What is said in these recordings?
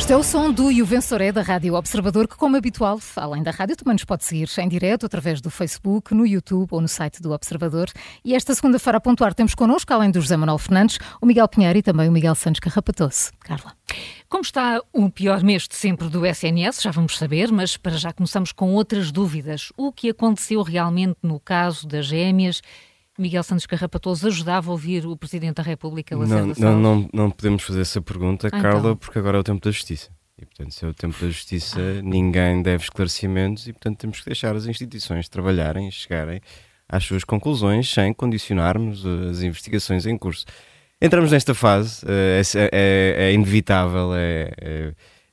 Este é o som do E o Vensoré da Rádio Observador, que, como habitual, além da rádio, também nos pode seguir em direto através do Facebook, no YouTube ou no site do Observador. E esta segunda-feira, a pontuar, temos connosco, além do José Manuel Fernandes, o Miguel Pinheiro e também o Miguel Santos Carrapatoso. Carla. Como está o pior mês de sempre do SNS, já vamos saber, mas para já começamos com outras dúvidas. O que aconteceu realmente no caso das gêmeas Miguel Santos Carrapatoso ajudava a ouvir o Presidente da República, Lacerda não, não, não, não podemos fazer essa pergunta, ah, Carla, então. porque agora é o tempo da justiça. E, portanto, se é o tempo da justiça, ah. ninguém deve esclarecimentos e, portanto, temos que deixar as instituições trabalharem e chegarem às suas conclusões sem condicionarmos as investigações em curso. Entramos nesta fase, é, é, é inevitável, é,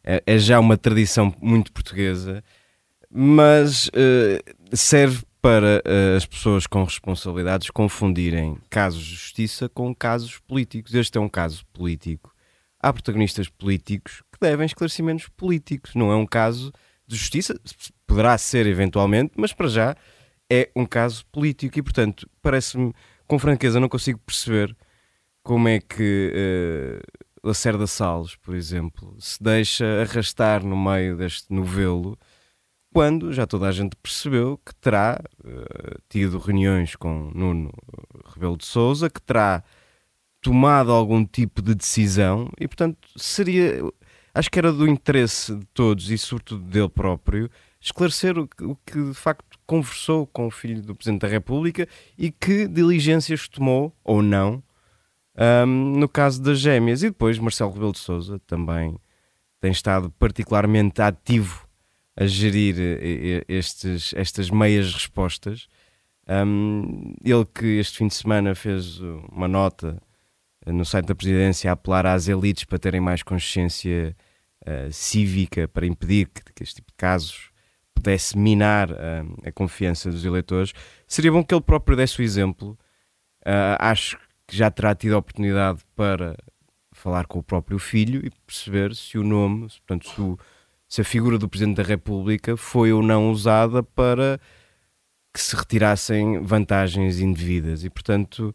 é, é, já uma tradição muito portuguesa, mas serve para uh, as pessoas com responsabilidades confundirem casos de justiça com casos políticos. Este é um caso político. Há protagonistas políticos que devem esclarecimentos políticos. Não é um caso de justiça, poderá ser eventualmente, mas para já é um caso político e, portanto, parece-me, com franqueza, não consigo perceber como é que uh, Lacerda Salles, por exemplo, se deixa arrastar no meio deste novelo quando já toda a gente percebeu que terá uh, tido reuniões com Nuno Rebelo de Souza, que terá tomado algum tipo de decisão e, portanto, seria. Acho que era do interesse de todos e, sobretudo, dele próprio esclarecer o que, o que de facto conversou com o filho do Presidente da República e que diligências tomou ou não um, no caso das gêmeas. E depois Marcelo Rebelo de Souza também tem estado particularmente ativo a gerir eh, estes, estas meias respostas. Um, ele que este fim de semana fez uma nota eh, no site da presidência a apelar às elites para terem mais consciência uh, cívica para impedir que, que, este tipo de casos pudesse minar uh, a confiança dos eleitores. Seria bom que ele próprio desse o exemplo. Uh, acho que já terá tido a oportunidade para falar com o próprio filho e perceber se o nome, portanto, se o, se a figura do Presidente da República foi ou não usada para que se retirassem vantagens indevidas. E, portanto,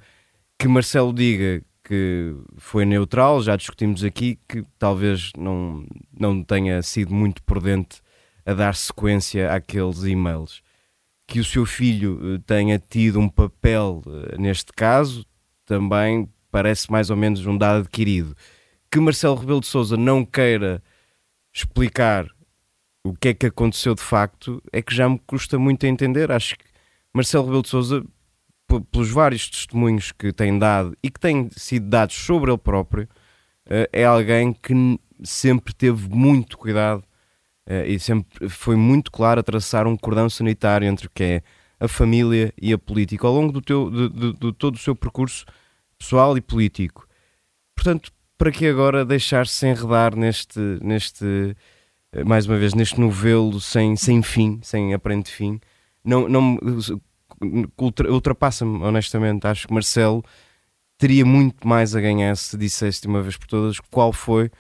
que Marcelo diga que foi neutral, já discutimos aqui que talvez não, não tenha sido muito prudente a dar sequência àqueles e-mails. Que o seu filho eh, tenha tido um papel eh, neste caso também parece mais ou menos um dado adquirido. Que Marcelo Rebelo de Souza não queira explicar o que é que aconteceu de facto é que já me custa muito a entender. Acho que Marcelo Rebelo de Souza, pelos vários testemunhos que tem dado e que têm sido dados sobre ele próprio, eh, é alguém que sempre teve muito cuidado eh, e sempre foi muito claro a traçar um cordão sanitário entre o que é a família e a política ao longo do, teu, de, de, de todo o seu percurso pessoal e político. Portanto, para que agora deixar-se enredar neste, neste, eh, mais uma vez, neste novelo sem, sem fim, sem aparente fim? Não, não ultrapassa-me, honestamente. Acho que Marcelo teria muito mais a ganhar se dissesse de uma vez por todas qual foi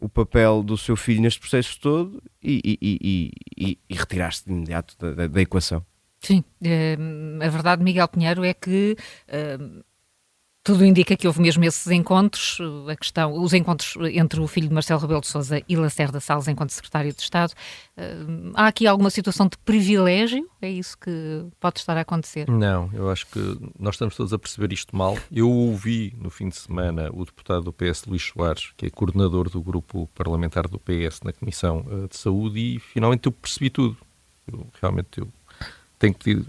o papel do seu filho neste processo todo e, e, e, e, e retirar-se de imediato da, da, da equação. Sim, eh, a verdade, Miguel Pinheiro, é que eh, tudo indica que houve mesmo esses encontros, a questão, os encontros entre o filho de Marcelo Rebelo de Sousa e Lacerda Salles enquanto secretário de Estado. Uh, há aqui alguma situação de privilégio? É isso que pode estar a acontecer? Não, eu acho que nós estamos todos a perceber isto mal. Eu ouvi no fim de semana o deputado do PS, Luís Soares, que é coordenador do grupo parlamentar do PS na Comissão uh, de Saúde, e finalmente eu percebi tudo. Eu, realmente eu tenho que pedir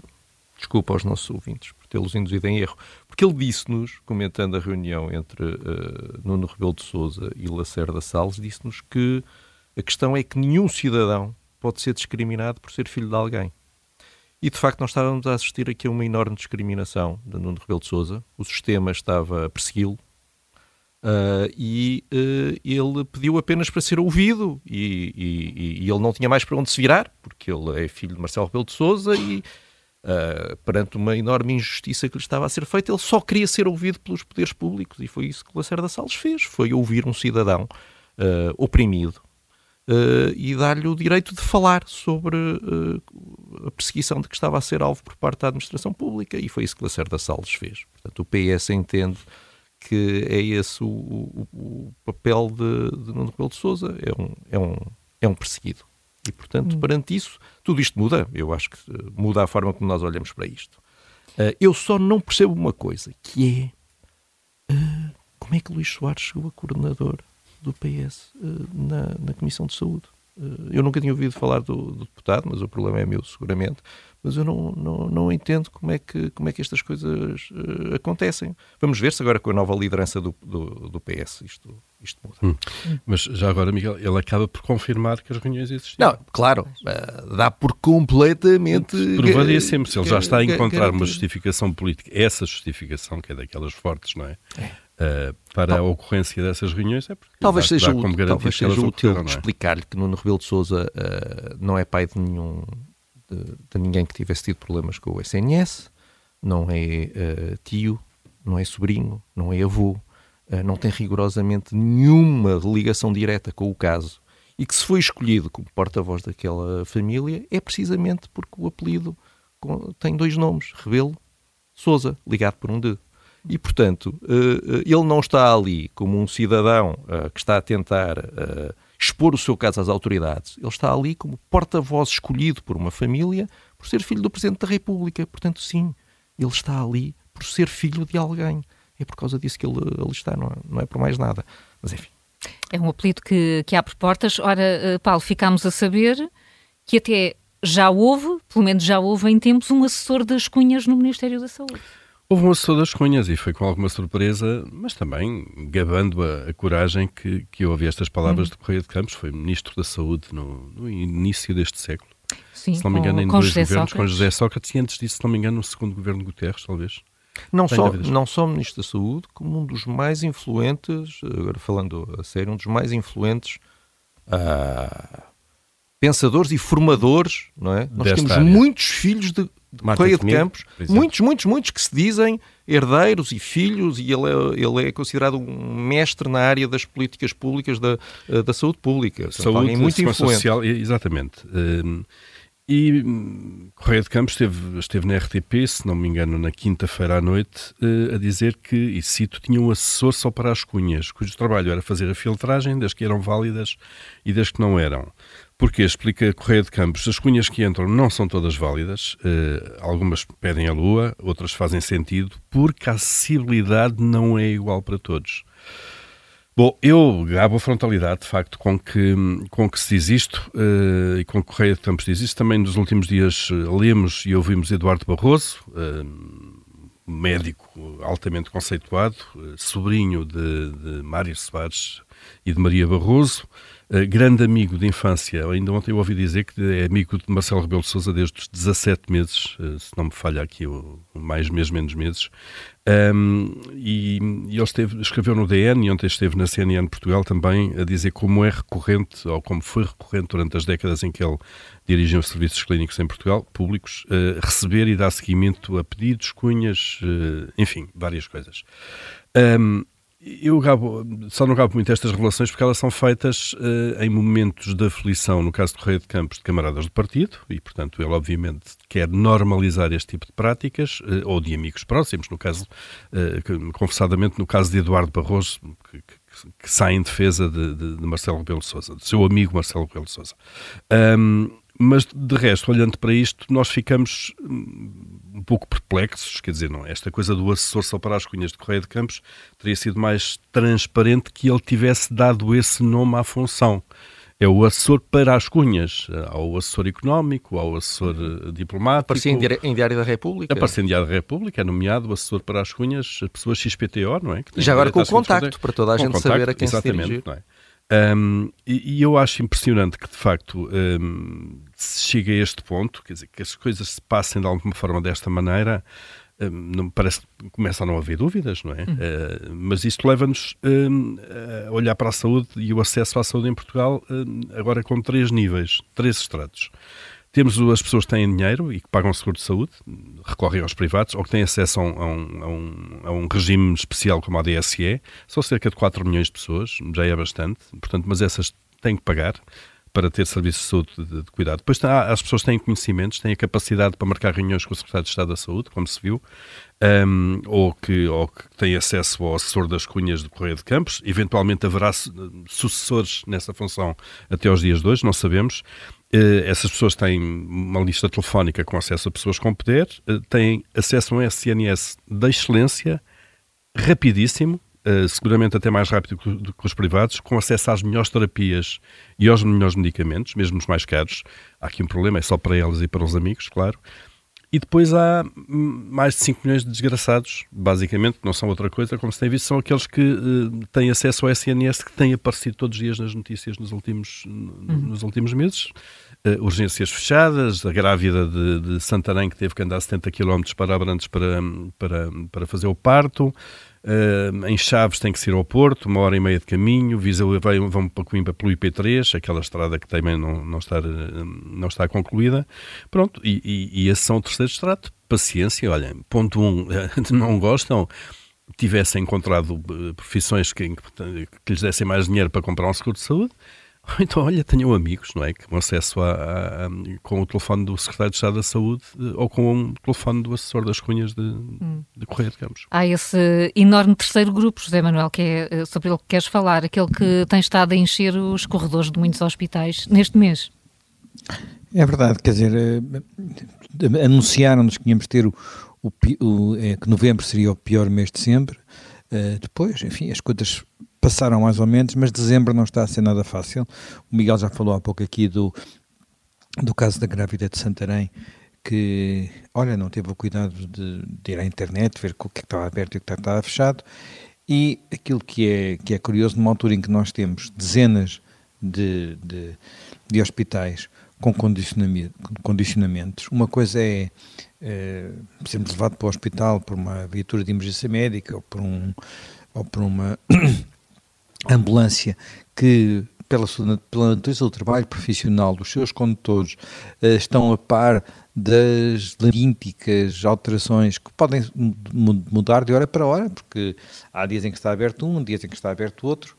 desculpa aos nossos ouvintes por tê-los induzido em erro. Porque ele disse-nos, comentando a reunião entre uh, Nuno Rebelo de Souza e Lacerda Salles, disse-nos que a questão é que nenhum cidadão pode ser discriminado por ser filho de alguém. E de facto nós estávamos a assistir aqui a uma enorme discriminação de Nuno Rebelo de Souza. O sistema estava a persegui-lo Uh, e uh, ele pediu apenas para ser ouvido e, e, e, ele não tinha mais para onde se virar, porque ele é filho de Marcelo Rebelo de Souza e uh, perante uma enorme injustiça que lhe estava a ser feita, ele só queria ser ouvido pelos poderes públicos e foi isso que Lacerda Salles fez, foi ouvir um cidadão uh, oprimido uh, e dar-lhe o direito de falar sobre a perseguição de que estava a ser alvo por parte da administração pública e foi isso que Lacerda Salles fez. Portanto, o PS entende que é esse o, o, o papel de, de Nuno Rebelo de Sousa, é um, é um, é um perseguido. E, portanto, hum. perante isso, tudo isto muda. Eu acho que muda a forma como nós olhamos para isto. Uh, eu só não percebo uma coisa, que é uh, como é que Luís Soares chegou a coordenador do PS uh, na, na Comissão de Saúde. Eu nunca tinha ouvido falar do, do, deputado, mas o problema é meu, seguramente. Mas eu não, não, não entendo como é, que, como é que estas coisas acontecem. Vamos ver se agora com a nova liderança do, do, do PS isto, isto muda. Hum. Mas já agora, Miguel, ele acaba por confirmar que as reuniões existiam. Não, claro, uh, dá por completamente. Provaria sempre, se ele já está a encontrar uma justificação política, essa justificação, que é daquelas fortes, não é? é. Uh, para a ocorrência dessas reuniões é porque talvez seja, útil, talvez seja útil é? explicar-lhe que Nuno Rebelo de Sousa uh, não é pai de nenhum de, de, ninguém que tivesse tido problemas com o SNS, não é tio, não é sobrinho, não é avô, eh, não tem rigorosamente nenhuma ligação direta com o caso e que se foi escolhido como porta-voz daquela família é precisamente porque o apelido tem dois nomes, Rebelo Souza, ligado por um D. E, portanto, eh, eh, ele não está ali como um cidadão que está a tentar expor o seu caso às autoridades. Ele está ali como porta-voz escolhido por uma família por ser filho do Presidente da República. Portanto, sim, ele está ali por ser filho de alguém é por causa disso que ele ali está, não é, não é por mais nada. Mas enfim. É um apelido que, que abre portas. Ora, eh, Paulo, ficámos a saber que até já houve, pelo menos já houve em tempos, um assessor das cunhas no Ministério da Saúde. Houve um assessor das cunhas e foi com alguma surpresa, mas também gabando a, a coragem que, que eu ouvi estas palavras hum. de Correia de Campos, foi Ministro da Saúde no, no início deste século. Sim, se não me engano, em dois José governos, Sócrates. com José Sócrates e antes disso, se não me engano, no segundo governo de Guterres, talvez. Não só, não só Ministro da Saúde, como um dos mais influentes, agora falando a sério, um dos mais influentes uh, pensadores e formadores, não é? Nós temos área. muitos filhos de, de Correia de Campos, muitos, muitos, muitos que se dizem herdeiros e filhos, e ele é, ele é considerado um mestre na área das políticas públicas da, da saúde pública. Saúde, muito influente. social, exatamente. Uh, e hum, Correia de Campos esteve, esteve na RTP, se não me engano, na quinta-feira à noite, uh, a dizer que, e cito, tinha um assessor só para as cunhas, cujo trabalho era fazer a filtragem das que eram válidas e das que não eram. Porque, explica Correia de Campos, as cunhas que entram não são todas válidas, uh, algumas pedem a lua, outras fazem sentido, porque a acessibilidade não é igual para todos. Bom, eu gabo a frontalidade, de facto, com que, com que se diz isto uh, e com que Correia de Campos diz isto. Também nos últimos dias uh, lemos e ouvimos Eduardo Barroso, uh, médico altamente conceituado, sobrinho de, de Mário Soares e de Maria Barroso, grande amigo de infância, ainda ontem eu ouvi dizer que é amigo de Marcelo Rebelo de Sousa desde os 17 meses, uh, se não me falha aqui, o, mais meses, menos meses. Um, e, e, ele esteve, escreveu no DN e ontem esteve na CNN Portugal também a dizer como é recorrente, ou como foi recorrente durante as décadas em que ele dirigiu os serviços clínicos em Portugal, públicos, uh, receber e dar seguimento a pedidos, cunhas, enfim, várias coisas. Um, eu gabo, só não gabo muito estas relações porque elas são feitas uh, em momentos de aflição, no caso de Correia de Campos, de camaradas do partido, e portanto ele obviamente quer normalizar este tipo de práticas, uh, ou de amigos próximos, no caso, uh, confessadamente no caso de Eduardo Barroso, que, que, que sai em defesa de, de, de Marcelo Rebelo Sousa, do seu amigo Marcelo Rebelo Sousa. Um, mas, de resto, olhando para isto, nós ficamos hum, um pouco perplexos. Quer dizer, não, esta coisa do assessor só para as cunhas de Correia de Campos teria sido mais transparente que ele tivesse dado esse nome à função. É o assessor para as cunhas. Há o assessor económico, há o assessor eh, diplomático. Aparecia em, Diário da República. Aparecia em Diário da República, é nomeado o assessor para as cunhas, as pessoas XPTO, não é? Já agora com o contacto, para toda a gente contacto, saber a quem exatamente, se dirigir. Não é? Um, e, e, eu acho impressionante que, de facto, um, se chegue a este ponto, quer dizer, que as coisas se passem de alguma forma desta maneira, um, não, parece que começa a não haver dúvidas, não é? Uhum. Uh, mas isto leva-nos a olhar para a saúde e o acesso à saúde em Portugal agora com três níveis, três estratos. Temos as pessoas que têm dinheiro e que pagam seguro de saúde, recorrem aos privados, ou que têm acesso a um, a um, a um regime especial como a DSE. São cerca de 4 milhões de pessoas, já é bastante, portanto, mas essas têm que pagar. Para ter serviços de saúde de, de cuidado. Depois há, as pessoas têm conhecimentos, têm a capacidade para marcar reuniões com o Secretário de Estado da Saúde, como se viu, um, ou, que, ou que têm acesso ao assessor das cunhas do Correio de Campos. Eventualmente haverá sucessores nessa função até aos dias de hoje, não sabemos. Uh, essas pessoas têm uma lista telefónica com acesso a pessoas com poder, uh, têm acesso a um SNS da excelência, rapidíssimo, uh, seguramente até mais rápido do que os privados, com acesso às melhores terapias e aos melhores medicamentos, mesmo os mais caros. Há aqui um problema, é só para elas e para os amigos, claro. E depois há mais de 5 milhões de desgraçados, basicamente, que não são outra coisa, como se tem visto, são aqueles que uh, têm acesso ao SNS que têm aparecido todos os dias nas notícias nos últimos, uhum. nos últimos meses. Uh, urgências fechadas, a grávida de, de, Santarém que teve que andar 70 km para Abrantes para, para, para fazer o parto. Uh, em Chaves tem que ir ao Porto, uma hora e meia de caminho. Viseu vai, vão para Coimbra pelo IP3, aquela estrada que também não, não, está, não está concluída. Pronto, e, e, e esses são o terceiro extrato. Paciência, olha, ponto um, não gostam, tivessem encontrado eh, profissões que, que lhes dessem mais dinheiro para comprar um seguro de saúde Então, olha, tenham amigos, não é? Que com acesso a, a, a, com o telefone do Secretário de Estado da Saúde eh, ou com o telefone do assessor das cunhas de, hum. de Correia de Campos. Há esse enorme terceiro grupo, José Manuel, que é eh, sobre ele que queres falar, aquele que tem estado a encher os corredores de muitos hospitais neste mês. É verdade, quer dizer, eh, anunciaram-nos que íamos ter o, o, o é, que novembro seria o pior mês de sempre. Uh, depois, enfim, as coisas passaram mais ou menos, mas dezembro não está a ser nada fácil. O Miguel já falou há pouco aqui do, do caso da grávida de Santarém, que, olha, não teve o cuidado de, de ir à internet, ver o que, é que estava aberto e o que estava fechado. E aquilo que é, que é curioso, numa altura em que nós temos dezenas de, de, de hospitais com condicionamentos, uma coisa é, é sermos levados para o hospital por uma viatura de emergência médica ou por, um, ou por uma ambulância que, pela, sua, pela natureza do trabalho profissional dos seus condutores, uh, estão a par das labírínticas alterações que podem mudar de hora para hora, porque há dias em que está aberto um, dias em que está aberto outro,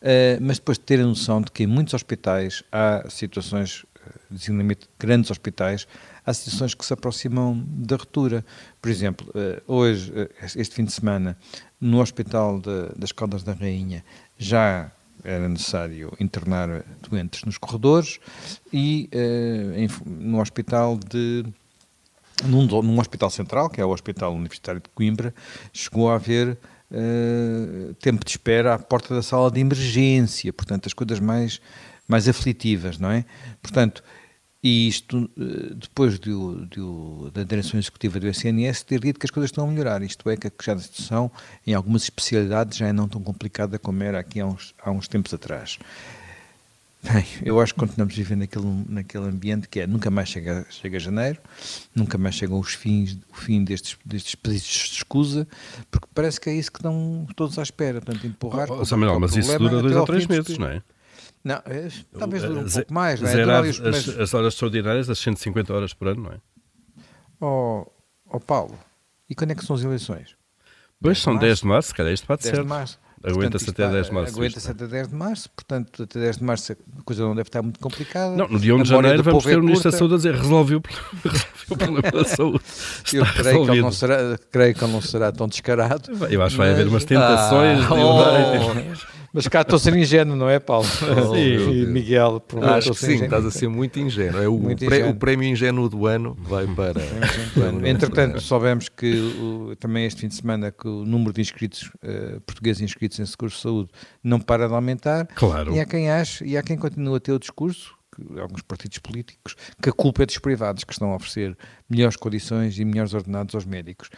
uh, mas depois de ter a noção de que em muitos hospitais há situações, eh, designadamente grandes hospitais, há situações que se aproximam da ruptura. Por exemplo, hoje, este fim de semana, no Hospital de, das Caldas da Rainha, já era necessário internar doentes nos corredores e uh, em, no hospital de num, num, hospital central, que é o Hospital Universitário de Coimbra, chegou a haver uh, tempo de espera à porta da sala de emergência, portanto as coisas mais mais aflitivas, não é? Portanto, e isto, eh, depois de, de, da direção executiva do SNS ter dito que as coisas estão a melhorar, isto é, que já a situação em algumas especialidades já é não tão complicada como era aqui há uns, há uns tempos atrás. Bem, eu acho que continuamos a viver naquele, naquele ambiente que é nunca mais chega, chega janeiro, nunca mais chegam os fins, o fim destes, destes pedidos de escusa, porque parece que é isso que estão todos à espera, portanto, empurrar. Oh, Samuel, mas isso dura dois ou três meses, não é? Não, é, talvez dure um pouco mais. Não é? Zerar as, as, horas extraordinárias, as 150 horas por ano, não é? Oh, oh Paulo, e quando é que são as eleições? Pois, são 10 de março, se calhar isto pode 10 ser. De março. Aguenta-se até 10 de março. Aguenta-se até 10 de março, portanto, até 10 de março a coisa não deve estar muito complicada. Não, no dia 1 de janeiro vamos ter o Ministro da Saúde a dizer resolveu, o problema da saúde. Eu creio que, ele não será, creio que ele não será tão descarado. Eu acho que vai haver umas tentações. Mas cá estou a ser ingênuo, não é, Paulo? Oh, sim, Miguel. Por Acho que sim, estás a ser muito ingênuo. É o, muito ingênuo. o prémio ingênuo do ano vai para. Entretanto, soubemos que o, também este fim de semana que o número de inscritos, uh, portugueses inscritos em seguros de saúde, não para de aumentar. Claro. E há quem ache, e há quem continua a ter o discurso, que, alguns partidos políticos, que a culpa é dos privados que estão a oferecer melhores condições e melhores ordenados aos médicos.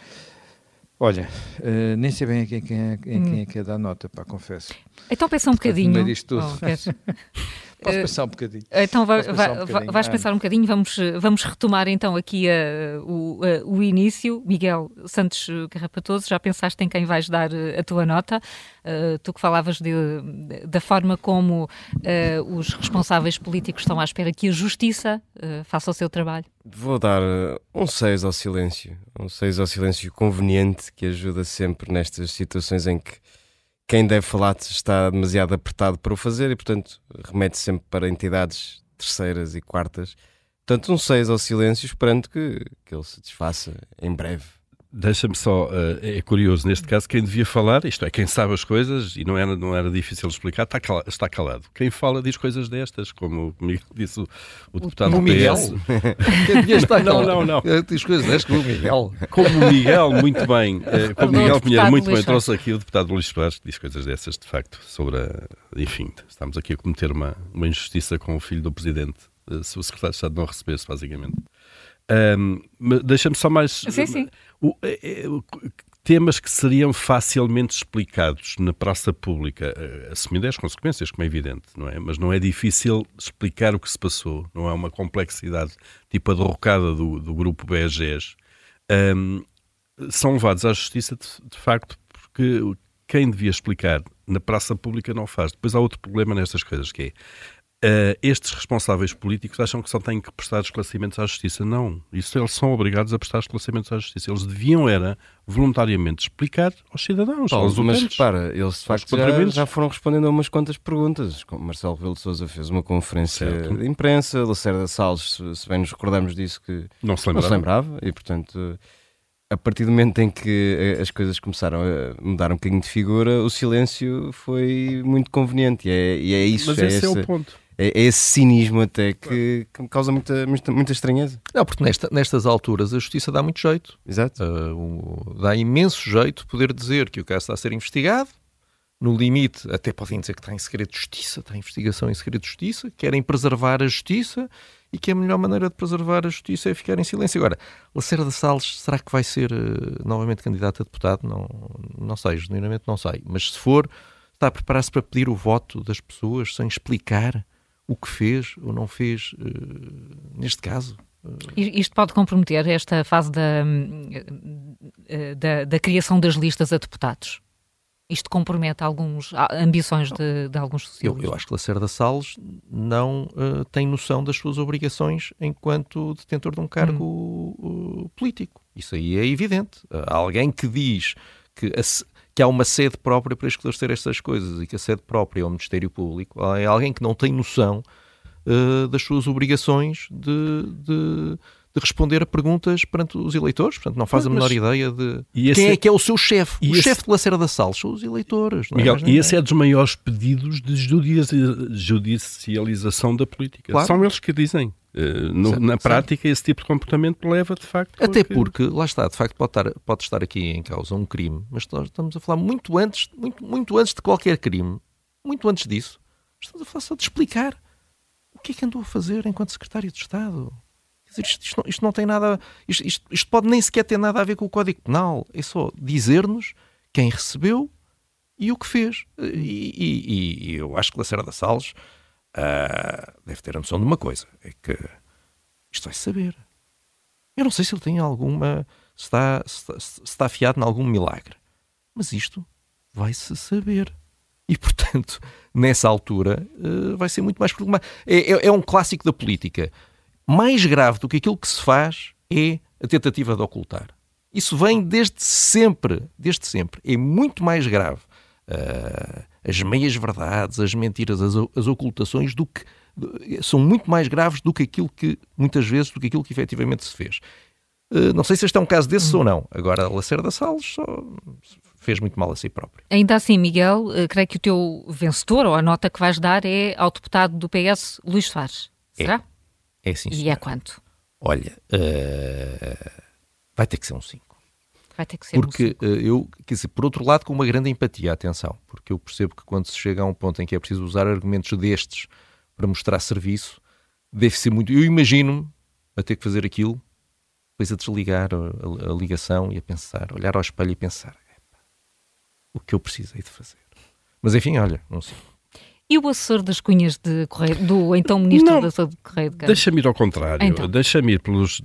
Olha, uh, nem sei bem a quem, quem, é, quem hum. é que é dar nota, pá, confesso. Então pensa um bocadinho. No disto tudo. Oh, Posso pensar um bocadinho. Então vai, vai, um bocadinho. vais pensar um bocadinho. Vamos, vamos retomar então aqui uh, o, uh, o início. Miguel Santos Carrapatoso, já pensaste em quem vais dar a tua nota? Uh, tu que falavas de, da forma como os responsáveis políticos estão à espera que a justiça faça o seu trabalho. Vou dar um 6 ao silêncio. Um 6 ao silêncio conveniente que ajuda sempre nestas situações em que quem deve falar está demasiado apertado para o fazer e, portanto, remete sempre para entidades terceiras e quartas. Portanto, um seis ao silêncio, esperando que, que ele se desfaça em breve. Deixa-me só, uh, é curioso, neste caso, quem devia falar, isto é, quem sabe as coisas, e não era, não era difícil explicar, está calado, está calado. Quem fala diz coisas destas, como disse o, o deputado o do Miguel. PS. quem devia estar não, não, não. Diz coisas destas como o Miguel. Como o Miguel, muito bem, uh, como o Miguel Pinheiro, muito bem, trouxe aqui o deputado Luís Soares, que diz coisas dessas, de facto, sobre a, enfim, estamos aqui a cometer uma, uma injustiça com o filho do Presidente, se o Secretário de Estado não recebesse, basicamente. Um, Deixa-me só mais. Sim, sim. O, é, é, o, temas que seriam facilmente explicados na praça pública, eh, assumindo as consequências, como é evidente, não é? Mas não é difícil explicar o que se passou, não é uma complexidade tipo a derrocada do, do grupo BGS. Um, são levados à justiça, de, de facto, porque quem devia explicar na praça pública não faz. Depois há outro problema nestas coisas, que é Uh, estes responsáveis políticos acham que só têm que prestar esclarecimentos à justiça. Não. Isso eles são obrigados a prestar esclarecimentos à justiça. Eles deviam era voluntariamente explicar aos cidadãos, Paulo, aos Mas repara, eles de facto já, já, foram respondendo a umas quantas perguntas. Marcelo Rebelo de Sousa fez uma conferência certo. de imprensa, Lacerda Salles, se bem nos recordamos disso, que não se lembrava, não se lembrava e portanto a partir do momento em que eh, as coisas começaram a mudar um bocadinho de figura, o silêncio foi muito conveniente. E é, e é isso. Mas é esse, esse é o ponto. É, é esse cinismo até que, que me causa muita, muita, muita estranheza. Não, porque nesta, nestas alturas a justiça dá muito jeito. Exato. Uh, dá imenso jeito poder dizer que o caso está a ser investigado. No limite, até podem dizer que está em segredo de justiça, está em investigação em segredo de justiça, querem preservar a justiça e que a melhor maneira de preservar a justiça é ficar em silêncio. Agora, Lacerda Salles, será que vai ser uh, novamente candidato a deputado? Não, não sei, genuinamente não sei. Mas se for, está a preparar-se para pedir o voto das pessoas sem explicar o que fez ou não fez uh, neste caso. Isto pode comprometer esta fase da, eh, da, da, criação das listas a deputados? Isto compromete algumas ambições de, de alguns socialistas? Eu, eu, acho que Lacerda Salles não uh, tem noção das suas obrigações enquanto detentor de um cargo hum. uh, político. Isso aí é evidente. Uh, alguém que diz que que há uma sede própria para esclarecer estas coisas e que a sede própria é o Ministério Público, é alguém que não tem noção uh, das suas obrigações de, de, de, responder a perguntas perante os eleitores, portanto não faz a menor ideia de quem é que é o seu chefe. O esse... chefe de Lacerda da Salles são os eleitores. É Miguel, é? e esse é dos maiores pedidos de judicialização da política. Claro. São eles que dizem. Uh, no, certo, na prática, certo. esse tipo de comportamento leva, de facto... Até porque, lá está, de facto, pode estar, pode estar aqui em causa um crime, mas nós estamos a falar muito antes, muito, muito antes de qualquer crime, muito antes disso, estamos a falar só de explicar o que é que andou a fazer enquanto Secretário de Estado. Isto, isto, não, isto, não, tem nada... Isto, isto, isto pode nem sequer ter nada a ver com o Código Penal. É só dizer-nos quem recebeu e o que fez. E, e, e eu acho que Lacerda Salles uh, deve ter a noção de uma coisa: é que isto vai saber. Eu não sei se ele tem alguma. Se está, se se está afiado em algum milagre, mas isto vai-se saber. E, portanto, nessa altura, uh, vai ser muito mais problemático. É, é, é, um clássico da política. Mais grave do que aquilo que se faz é a tentativa de ocultar. Isso vem desde sempre, desde sempre. É muito mais grave uh, as meias-verdades, as mentiras, as, as ocultações, do que são muito mais graves do que aquilo que, muitas vezes, do que aquilo que efetivamente se fez. Uh, não sei se este é um caso desses ou não. Agora, Lacerda Salles só fez muito mal a si próprio. Ainda assim, Miguel, uh, creio que o teu vencedor, ou a nota que vais dar, é ao deputado do PS, Luís Soares. Será? É, é sim, E é quanto? Olha, uh, vai ter que ser um 5. Vai ter que ser Porque um eu, quer dizer, por outro lado, com uma grande empatia, atenção, porque eu percebo que quando se chega a um ponto em que é preciso usar argumentos destes para mostrar serviço, deve ser muito. Eu imagino-me a ter que fazer aquilo, depois a desligar a, a, a, ligação e a pensar, olhar ao espelho e pensar o que eu precisei de fazer. Mas enfim, olha, não sei. E o assessor das cunhas de Correio, do então Ministro não, da Saúde de Correio de Deixa-me ir ao contrário. Então. Deixa-me ir pelos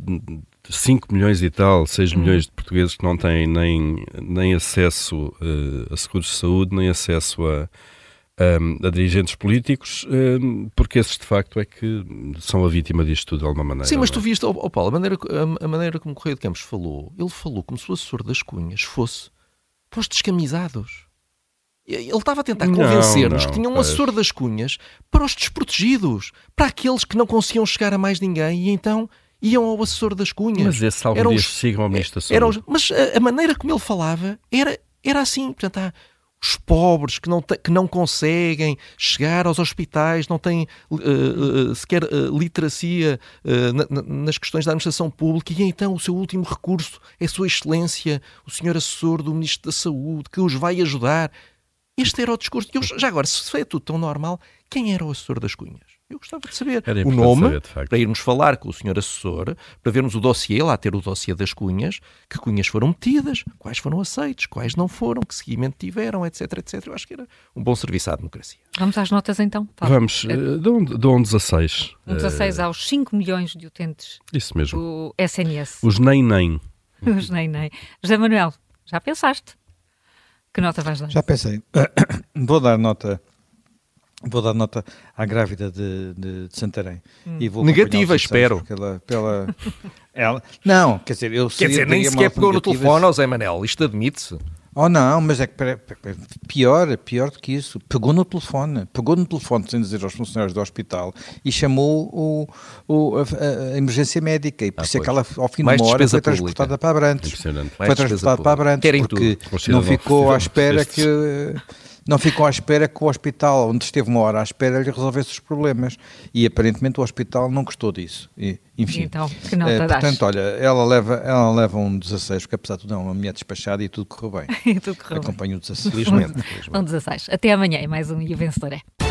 5 milhões e tal, 6 hum. milhões de portugueses que não têm nem, nem acesso uh, a seguros de saúde, nem acesso a, um, a dirigentes políticos, um, porque esses de facto é que são a vítima disto tudo de alguma maneira. Sim, mas tu é? viste, oh, oh Paulo, a maneira, a, a, maneira como o Correio de Campos falou, ele falou como se o assessor das cunhas fosse para os descamisados. Ele estava a tentar convencer-nos que tinham um assessor das cunhas para os desprotegidos, para aqueles que não conseguiam chegar a mais ninguém e então iam ao assessor das cunhas. Mas esse algum eram dia sigam ao Ministro da Saúde. Mas a, a, maneira como ele falava era, era assim. Portanto, há os pobres que não, que não conseguem chegar aos hospitais, não têm uh, uh, sequer uh, literacia na, nas questões da administração pública, e então o seu último recurso é Sua Excelência, o senhor assessor do Ministro da Saúde, que os vai ajudar. Este era o discurso. Eu, já agora, se foi tudo tão normal, quem era o assessor das cunhas? Eu gostava de saber o nome, saber, para irmos falar com o senhor assessor, para vermos o dossiê, lá ter o dossiê das cunhas, que cunhas foram metidas, quais foram aceitos, quais não foram, que seguimento tiveram, etc, etc. Eu acho que era um bom serviço à democracia. Vamos às notas então? Paulo. Vamos, uh, dão, dão 16. Um 16 uh, aos 5 milhões de utentes Isso mesmo. do SNS. Os nem-nem. Os nem-nem. José Manuel, já pensaste? Que nota vais dar? Já pensei. Vou dar nota Vou dar nota à grávida de, de, de Santarém. Hum. E vou Negativa, espero. Pela, pela, ela, não, quer dizer, eu Quer dizer, nem sequer pegou no telefone ao Zé Manel, isto admite-se. Oh não, mas é que pior, pior do que isso. Pegou no telefone, pegou no telefone sem dizer aos funcionários do hospital e chamou o, o a, a, emergência médica e por ah, isso é que ela ao fim de uma hora foi transportada para Abrantes. Foi transportada para Abrantes porque tudo. não ficou à espera que não ficou à espera que o hospital, onde esteve uma hora à espera, lhe resolvesse os problemas. E aparentemente o hospital não gostou disso. E, enfim. Então, que não é, Portanto, olha, ela leva, ela leva um 16, porque apesar de tudo é uma mulher despachada e tudo correu bem. e tudo correu Acompanho o 16. Felizmente. Um 16. Até amanhã, e mais um E o Vencedor é.